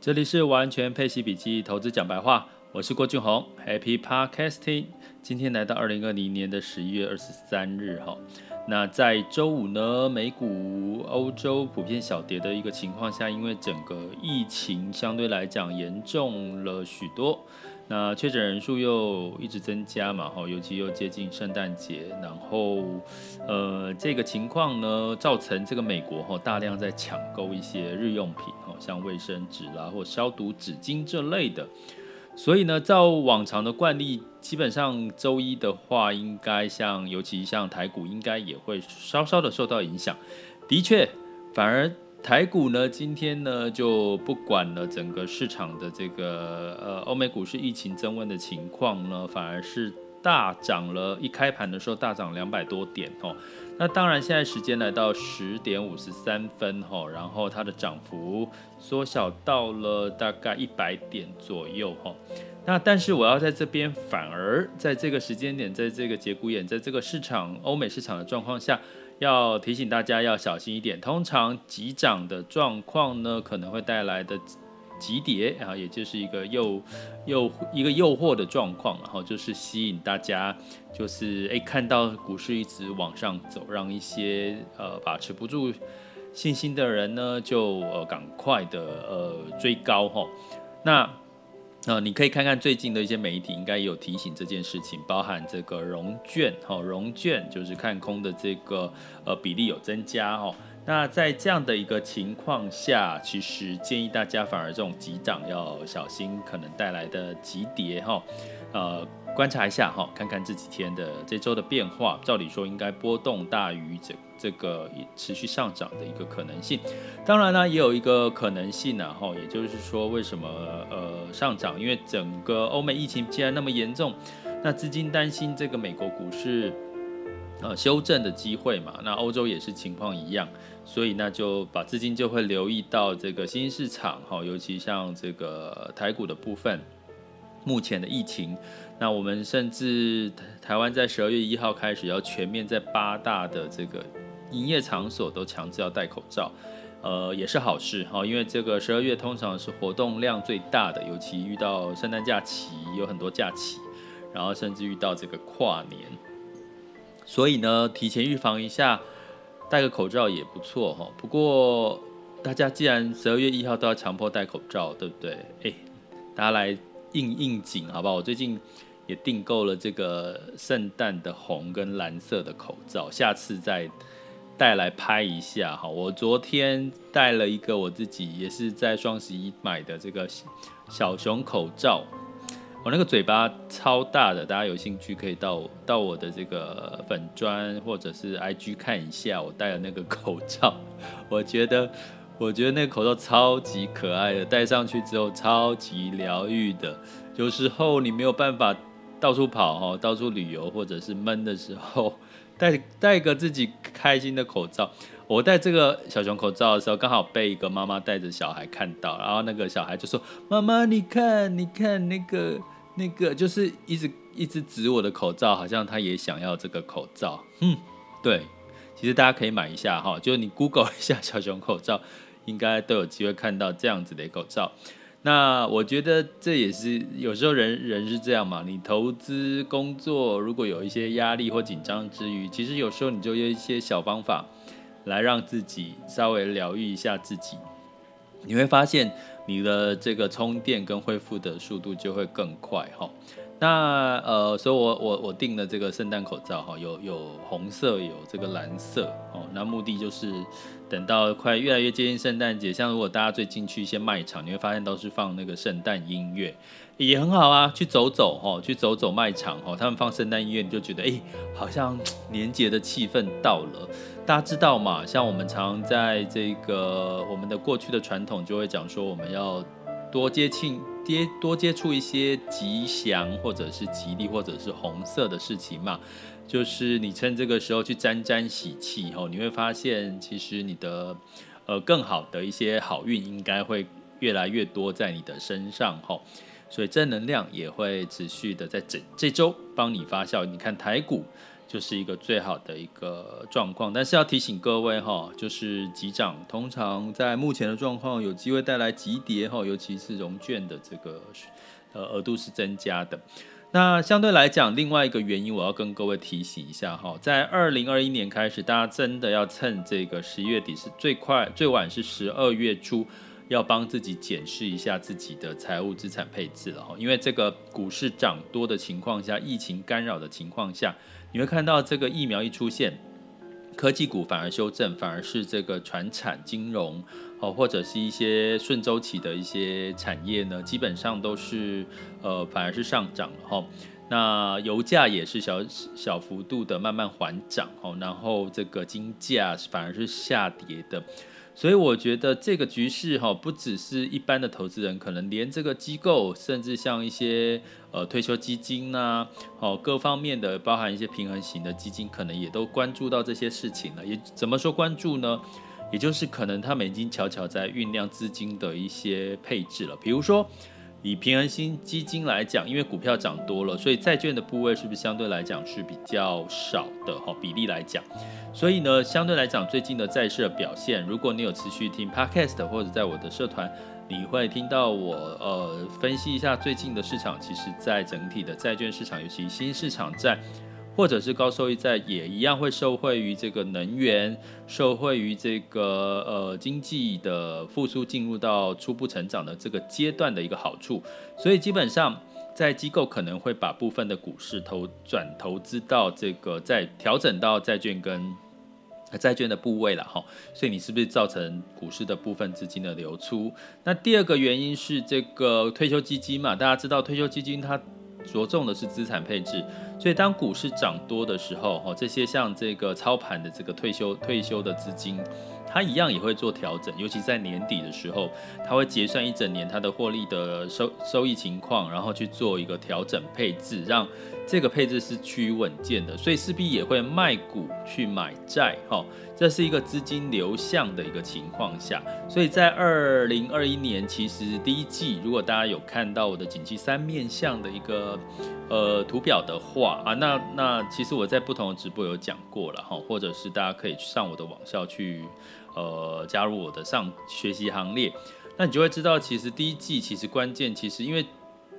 这里是完全配息笔记投资讲白话，我是郭俊宏，Happy Podcasting。今天来到二零二零年的十一月二十三日哈，那在周五呢，美股、欧洲普遍小跌的一个情况下，因为整个疫情相对来讲严重了许多。那确诊人数又一直增加嘛，哈，尤其又接近圣诞节，然后，呃，这个情况呢，造成这个美国哈大量在抢购一些日用品，哈，像卫生纸啦或消毒纸巾这类的，所以呢，照往常的惯例，基本上周一的话，应该像，尤其像台股，应该也会稍稍的受到影响。的确，反而。台股呢，今天呢就不管了，整个市场的这个呃欧美股市疫情增温的情况呢，反而是大涨了。一开盘的时候大涨两百多点哦。那当然，现在时间来到十点五十三分哈，然后它的涨幅缩小到了大概一百点左右哈。那但是我要在这边，反而在这个时间点，在这个节骨眼，在这个市场欧美市场的状况下。要提醒大家要小心一点。通常急涨的状况呢，可能会带来的急跌啊，也就是一个诱诱一个诱惑的状况，然后就是吸引大家，就是诶看到股市一直往上走，让一些呃把持不住信心的人呢，就呃赶快的呃追高哈。那、那，你可以看看最近的一些媒体，应该有提醒这件事情，包含这个融券，哈、融券就是看空的这个呃比例有增加，哈、哦。那在这样的一个情况下，其实建议大家反而这种急涨要小心，可能带来的急跌，哈、呃。观察一下哈，看看这几天的这周的变化，照理说应该波动大于这这个持续上涨的一个可能性。当然呢，也有一个可能性呢，哈，也就是说，为什么呃上涨？因为整个欧美疫情既然那么严重，那资金担心这个美国股市呃修正的机会嘛，那欧洲也是情况一样，所以那就把资金就会留意到这个新兴市场哈，尤其像这个台股的部分。目前的疫情，那我们甚至台湾在十二月一号开始要全面在八大的这个营业场所都强制要戴口罩，呃，也是好事哈，因为这个十二月通常是活动量最大的，尤其遇到圣诞假期有很多假期，然后甚至遇到这个跨年，所以呢，提前预防一下，戴个口罩也不错哈。不过大家既然十二月一号都要强迫戴口罩，对不对？哎，大家来。应应景，好不好？我最近也订购了这个圣诞的红跟蓝色的口罩，下次再带来拍一下哈。我昨天戴了一个我自己也是在双十一买的这个小熊口罩，我那个嘴巴超大的，大家有兴趣可以到到我的这个粉砖或者是 IG 看一下我戴的那个口罩，我觉得。我觉得那个口罩超级可爱的，戴上去之后超级疗愈的。有时候你没有办法到处跑哈，到处旅游或者是闷的时候，戴戴个自己开心的口罩。我戴这个小熊口罩的时候，刚好被一个妈妈带着小孩看到，然后那个小孩就说：“妈妈，你看，你看那个那个，就是一直一直指我的口罩，好像他也想要这个口罩。”嗯，对，其实大家可以买一下哈，就你 Google 一下小熊口罩。应该都有机会看到这样子的口罩，那我觉得这也是有时候人人是这样嘛。你投资工作如果有一些压力或紧张之余，其实有时候你就用一些小方法来让自己稍微疗愈一下自己，你会发现你的这个充电跟恢复的速度就会更快哈。那呃，所以我我我订了这个圣诞口罩哈，有有红色，有这个蓝色哦。那目的就是等到快越来越接近圣诞节，像如果大家最近去一些卖场，你会发现都是放那个圣诞音乐，也很好啊。去走走哈，去走走卖场哈，他们放圣诞音乐，你就觉得哎，好像年节的气氛到了。大家知道嘛？像我们常在这个我们的过去的传统，就会讲说我们要。多接近接多接触一些吉祥或者是吉利或者是红色的事情嘛，就是你趁这个时候去沾沾喜气哦，你会发现其实你的呃更好的一些好运应该会越来越多在你的身上哈，所以正能量也会持续的在这这周帮你发酵。你看台股就是一个最好的一个状况。但是要提醒各位哈，就是急涨通常在目前的状况有机会带来急跌哈，尤其是融券的这个呃额度是增加的。那相对来讲，另外一个原因，我要跟各位提醒一下哈，在二零二一年开始，大家真的要趁这个十一月底是最快，最晚是十二月初，要帮自己检视一下自己的财务资产配置了哈。因为这个股市涨多的情况下，疫情干扰的情况下，你会看到这个疫苗一出现，科技股反而修正，反而是这个传产金融。哦，或者是一些顺周期的一些产业呢，基本上都是呃，反而是上涨了哈。那油价也是小小幅度的慢慢缓涨哦，然后这个金价反而是下跌的。所以我觉得这个局势哈，不只是一般的投资人，可能连这个机构，甚至像一些呃退休基金呐，哦各方面的，包含一些平衡型的基金，可能也都关注到这些事情了。也怎么说关注呢？也就是可能他们已经悄悄在酝酿资金的一些配置了。比如说，以平安新基金来讲，因为股票涨多了，所以债券的部位是不是相对来讲是比较少的？哈，比例来讲，所以呢，相对来讲，最近的债市的表现，如果你有持续听 Podcast 或者在我的社团，你会听到我呃分析一下最近的市场。其实，在整体的债券市场，尤其新市场债。或者是高收益债也一样会受惠于这个能源，受惠于这个呃经济的复苏进入到初步成长的这个阶段的一个好处，所以基本上在机构可能会把部分的股市投转投资到这个在调整到债券跟债券的部位了哈，所以你是不是造成股市的部分资金的流出？那第二个原因是这个退休基金嘛，大家知道退休基金它着重的是资产配置。所以，当股市涨多的时候，哈，这些像这个操盘的这个退休退休的资金，它一样也会做调整，尤其在年底的时候，它会结算一整年它的获利的收收益情况，然后去做一个调整配置，让这个配置是趋于稳健的。所以势必也会卖股去买债，哈，这是一个资金流向的一个情况下。所以在二零二一年，其实第一季，如果大家有看到我的景气三面向的一个。呃，图表的话啊，那那其实我在不同的直播有讲过了哈，或者是大家可以上我的网校去，呃，加入我的上学习行列，那你就会知道，其实第一季其实关键，其实因为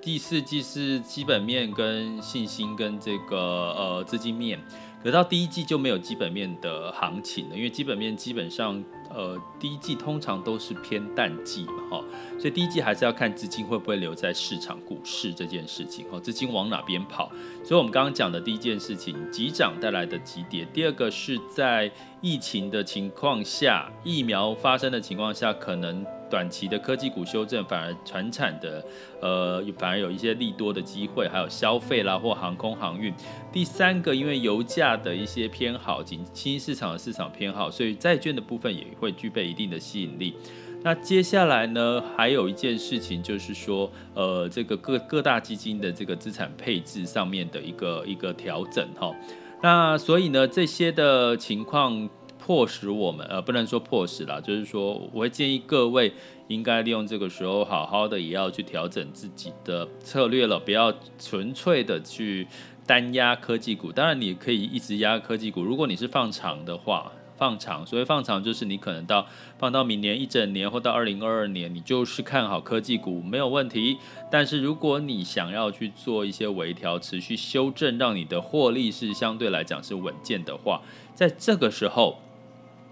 第四季是基本面跟信心跟这个呃资金面，可到第一季就没有基本面的行情了，因为基本面基本上。呃，第一季通常都是偏淡季嘛，哈，所以第一季还是要看资金会不会留在市场股市这件事情，哈，资金往哪边跑。所以我们刚刚讲的第一件事情，急涨带来的急跌；第二个是在疫情的情况下，疫苗发生的情况下，可能。短期的科技股修正，反而传产的，呃，反而有一些利多的机会，还有消费啦或航空航运。第三个，因为油价的一些偏好，及新兴市场的市场偏好，所以债券的部分也会具备一定的吸引力。那接下来呢，还有一件事情就是说，呃，这个各各大基金的这个资产配置上面的一个一个调整哈。那所以呢，这些的情况。迫使我们呃，不能说迫使啦，就是说我会建议各位应该利用这个时候好好的也要去调整自己的策略了，不要纯粹的去单压科技股。当然你可以一直压科技股，如果你是放长的话，放长，所谓放长就是你可能到放到明年一整年或到二零二二年，你就是看好科技股没有问题。但是如果你想要去做一些微调、持续修正，让你的获利是相对来讲是稳健的话，在这个时候。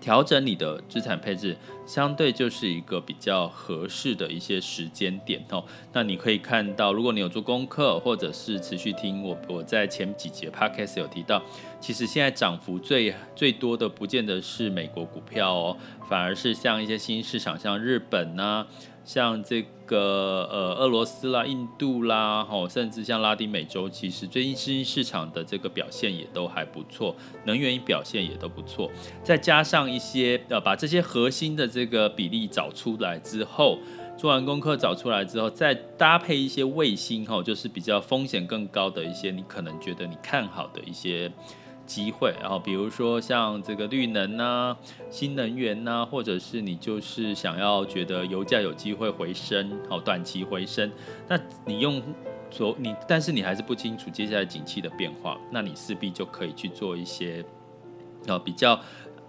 调整你的资产配置，相对就是一个比较合适的一些时间点哦。那你可以看到，如果你有做功课，或者是持续听我，我在前几节 podcast 有提到，其实现在涨幅最最多的，不见得是美国股票哦，反而是像一些新市场，像日本呐、像这个呃俄罗斯啦、印度啦，吼，甚至像拉丁美洲，其实最近新兴市场的这个表现也都还不错，能源表现也都不错。再加上一些呃，把这些核心的这个比例找出来之后，做完功课找出来之后，再搭配一些卫星，吼，就是比较风险更高的一些，你可能觉得你看好的一些。机会，然后比如说像这个绿能、啊、新能源呐、啊，或者是你就是想要觉得油价有机会回升，好短期回升，那你用所你，但是你还是不清楚接下来景气的变化，那你势必就可以去做一些呃比较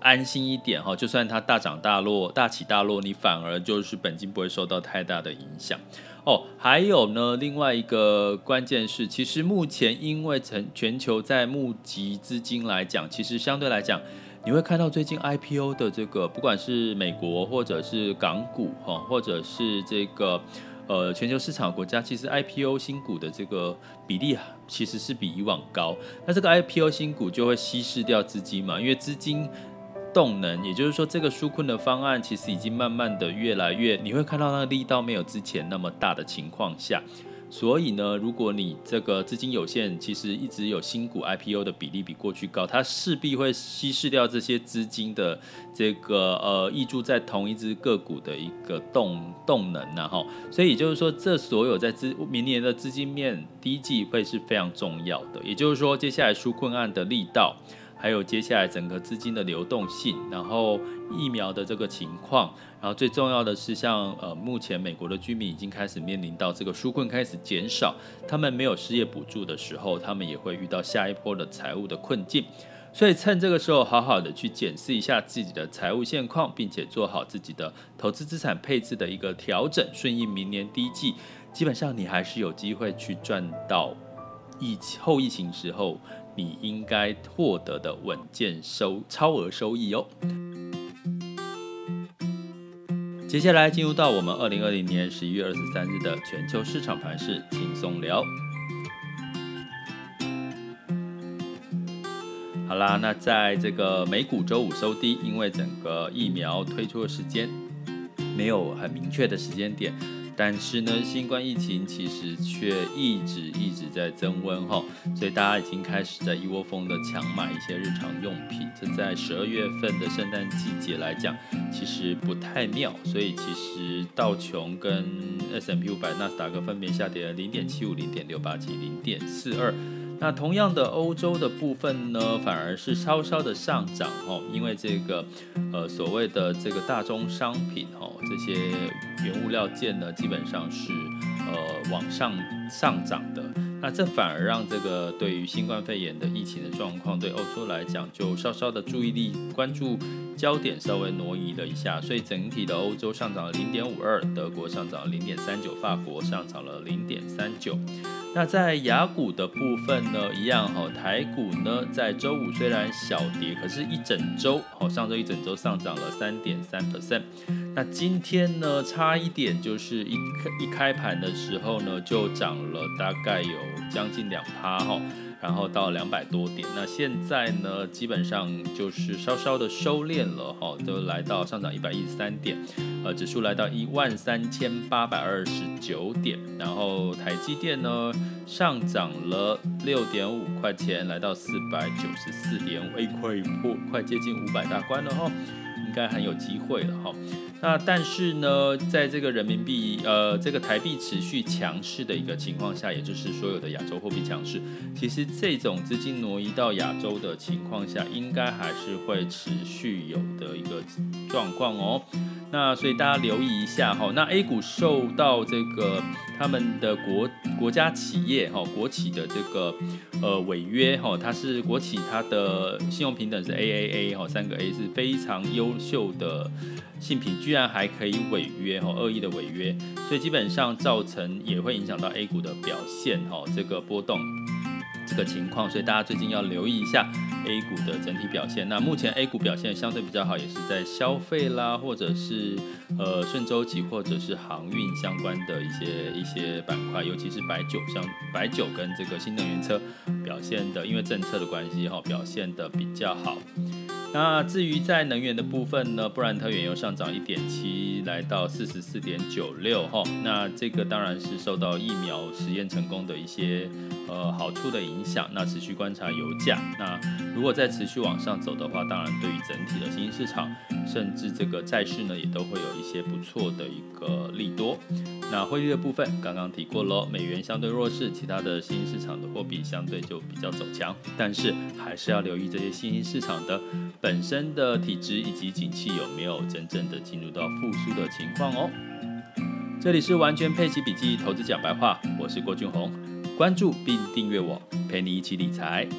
安心一点哈。就算它大涨大落、大起大落，你反而就是本金不会受到太大的影响哦。还有呢，另外一个关键是，其实目前因为全全球在募集资金来讲，其实相对来讲，你会看到最近 IPO 的这个，不管是美国或者是港股哈，或者是这个。呃，全球市场国家其实 IPO 新股的这个比例啊，其实是比以往高。那这个 IPO 新股就会稀释掉资金嘛，因为资金动能，也就是说这个纾困的方案其实已经慢慢的越来越，你会看到那个力道没有之前那么大的情况下。所以呢，如果你这个资金有限，其实一直有新股 IPO 的比例比过去高，它势必会稀释掉这些资金的这个呃溢注在同一只个股的一个动动能呐哈。所以也就是说，这所有在资明年的资金面第一季会是非常重要的。也就是说，接下来纾困案的力道。还有接下来整个资金的流动性，然后疫苗的这个情况，然后最重要的是像呃目前美国的居民已经开始面临到这个纾困开始减少，他们没有失业补助的时候，他们也会遇到下一波的财务的困境，所以趁这个时候好好的去检视一下自己的财务现况，并且做好自己的投资资产配置的一个调整，顺应明年第一季，基本上你还是有机会去赚到疫后疫情时候。你应该获得的稳健收超额收益哦。接下来进入到我们二零二零年十一月二十三日的全球市场盘势轻松聊。好啦，那在这个美股周五收低，因为整个疫苗推出的时间没有很明确的时间点。但是呢，新冠疫情其实却一直一直在增温哈，所以大家已经开始在一窝蜂的抢买一些日常用品。这在十二月份的圣诞季节来讲，其实不太妙。所以其实道琼跟 S M P 五百、纳斯达克分别下跌了零点七五、零点六八及零点四二。那同样的，欧洲的部分呢，反而是稍稍的上涨哦，因为这个呃所谓的这个大宗商品哦，这些原物料件呢，基本上是呃往上上涨的。那这反而让这个对于新冠肺炎的疫情的状况，对欧洲来讲，就稍稍的注意力关注焦点稍微挪移了一下，所以整体的欧洲上涨了零点五二，德国上涨了零点三九，法国上涨了零点三九。那在雅股的部分呢，一样哈，台股呢在周五虽然小跌，可是一整周哦，上周一整周上涨了三点三 percent。那今天呢，差一点就是一开一开盘的时候呢，就涨了大概有将近两趴哈。然后到两百多点，那现在呢，基本上就是稍稍的收敛了哈，都来到上涨一百一十三点，呃，指数来到一万三千八百二十九点，然后台积电呢上涨了六点五块钱，来到四百九十四点五，快破快接近五百大关了哈。应该很有机会了哈，那但是呢，在这个人民币呃这个台币持续强势的一个情况下，也就是所有的亚洲货币强势，其实这种资金挪移到亚洲的情况下，应该还是会持续有的一个状况哦。那所以大家留意一下哈，那 A 股受到这个他们的国国家企业哈国企的这个呃违约哈，它是国企，它的信用评等是 AAA 哈，三个 A 是非常优秀的信品，居然还可以违约哈，恶意的违约，所以基本上造成也会影响到 A 股的表现哈，这个波动。这个情况，所以大家最近要留意一下 A 股的整体表现。那目前 A 股表现相对比较好，也是在消费啦，或者是呃顺周期，或者是航运相关的一些一些板块，尤其是白酒，像白酒跟这个新能源车表现的，因为政策的关系哈，表现的比较好。那至于在能源的部分呢，布兰特原油上涨一点七，来到四十四点九六哈。那这个当然是受到疫苗实验成功的一些呃好处的影响。那持续观察油价。那如果再持续往上走的话，当然对于整体的新兴市场，甚至这个债市呢，也都会有一些不错的一个利多。那汇率的部分刚刚提过喽，美元相对弱势，其他的新兴市场的货币相对就比较走强。但是还是要留意这些新兴市场的。本身的体质以及景气有没有真正的进入到复苏的情况哦？这里是完全配息笔记投资讲白话，我是郭俊宏。关注并订阅我，陪你一起理财。